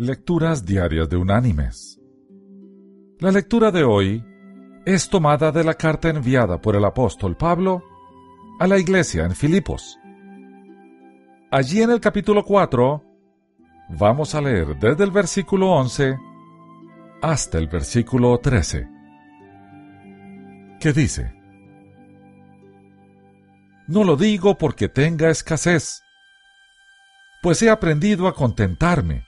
Lecturas Diarias de Unánimes. La lectura de hoy es tomada de la carta enviada por el apóstol Pablo a la iglesia en Filipos. Allí en el capítulo 4 vamos a leer desde el versículo 11 hasta el versículo 13, que dice, No lo digo porque tenga escasez, pues he aprendido a contentarme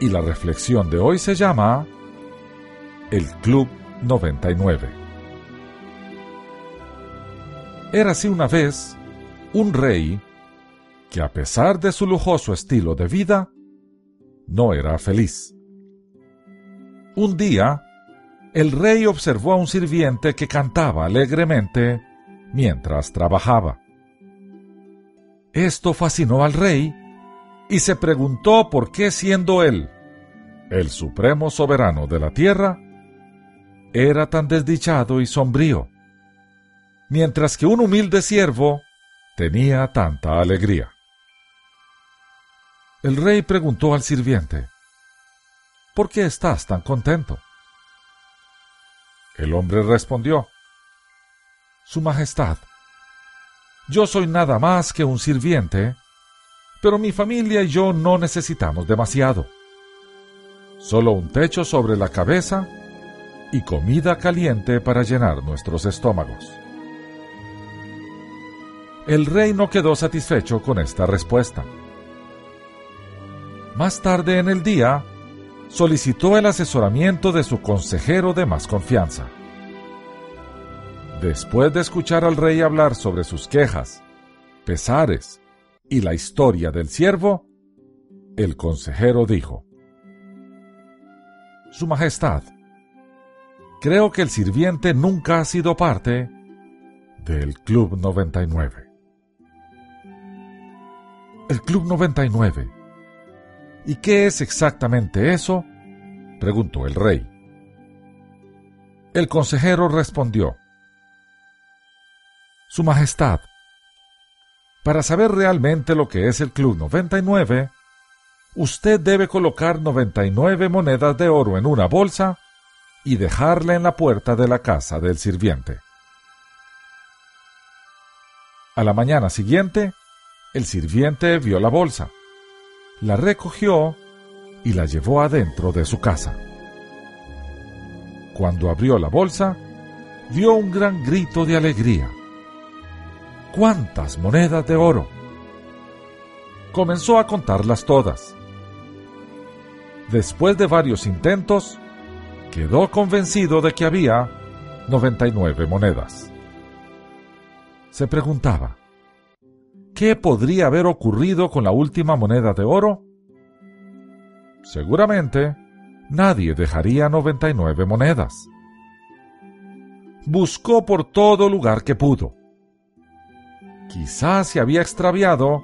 Y la reflexión de hoy se llama El Club 99. Érase una vez un rey que a pesar de su lujoso estilo de vida, no era feliz. Un día, el rey observó a un sirviente que cantaba alegremente mientras trabajaba. Esto fascinó al rey y se preguntó por qué siendo él el supremo soberano de la tierra, era tan desdichado y sombrío, mientras que un humilde siervo tenía tanta alegría. El rey preguntó al sirviente, ¿Por qué estás tan contento? El hombre respondió, Su Majestad, yo soy nada más que un sirviente, pero mi familia y yo no necesitamos demasiado solo un techo sobre la cabeza y comida caliente para llenar nuestros estómagos. El rey no quedó satisfecho con esta respuesta. Más tarde en el día, solicitó el asesoramiento de su consejero de más confianza. Después de escuchar al rey hablar sobre sus quejas, pesares y la historia del siervo, el consejero dijo, su Majestad, creo que el sirviente nunca ha sido parte del Club 99. El Club 99. ¿Y qué es exactamente eso? preguntó el rey. El consejero respondió, Su Majestad, para saber realmente lo que es el Club 99, usted debe colocar 99 monedas de oro en una bolsa y dejarla en la puerta de la casa del sirviente. A la mañana siguiente, el sirviente vio la bolsa, la recogió y la llevó adentro de su casa. Cuando abrió la bolsa, dio un gran grito de alegría. ¡Cuántas monedas de oro! Comenzó a contarlas todas después de varios intentos, quedó convencido de que había 99 monedas. Se preguntaba, ¿qué podría haber ocurrido con la última moneda de oro? Seguramente, nadie dejaría 99 monedas. Buscó por todo lugar que pudo. Quizás se había extraviado,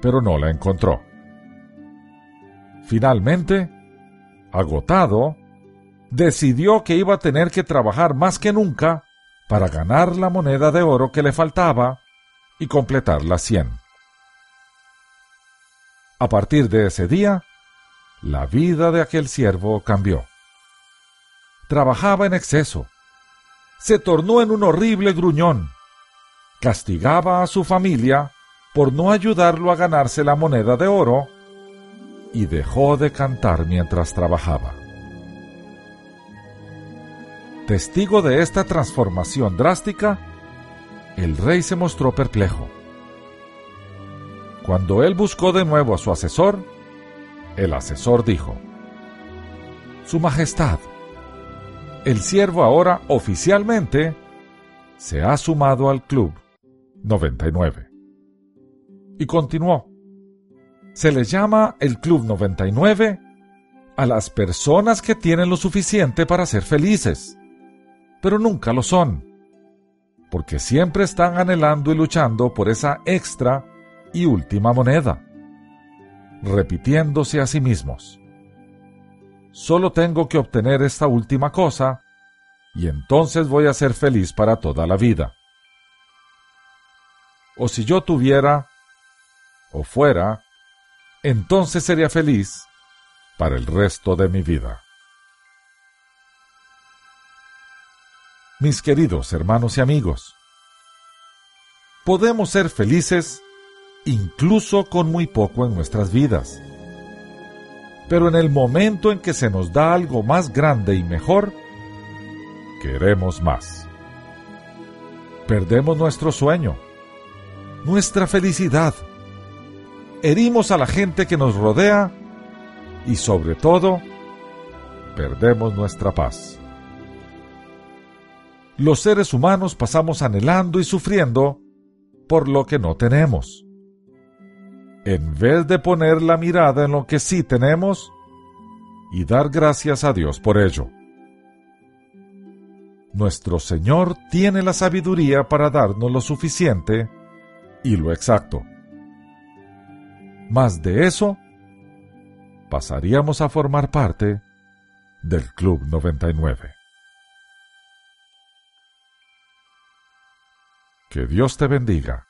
pero no la encontró. Finalmente, agotado, decidió que iba a tener que trabajar más que nunca para ganar la moneda de oro que le faltaba y completar las cien. A partir de ese día, la vida de aquel siervo cambió. Trabajaba en exceso, se tornó en un horrible gruñón, castigaba a su familia por no ayudarlo a ganarse la moneda de oro y dejó de cantar mientras trabajaba. Testigo de esta transformación drástica, el rey se mostró perplejo. Cuando él buscó de nuevo a su asesor, el asesor dijo, Su Majestad, el siervo ahora oficialmente se ha sumado al club 99. Y continuó, Se les llama el Club 99 a las personas que tienen lo suficiente para ser felices, pero nunca lo son, porque siempre están anhelando y luchando por esa extra y última moneda, repitiéndose a sí mismos. Solo tengo que obtener esta última cosa y entonces voy a ser feliz para toda la vida. O si yo tuviera o fuera, entonces sería feliz para el resto de mi vida. Mis queridos hermanos y amigos, podemos ser felices incluso con muy poco en nuestras vidas. Pero en el momento en que se nos da algo más grande y mejor, queremos más. Perdemos nuestro sueño, nuestra felicidad, herimos a la gente que nos rodea y sobre todo, perdemos nuestra paz. Los seres humanos pasamos anhelando y sufriendo por lo que no tenemos. En vez de poner la mirada en lo que sí tenemos y dar gracias a Dios por ello. Nuestro Señor tiene la sabiduría para darnos lo suficiente y lo exacto. Más de eso, pasaríamos a formar parte del Club 99. Que Dios te bendiga.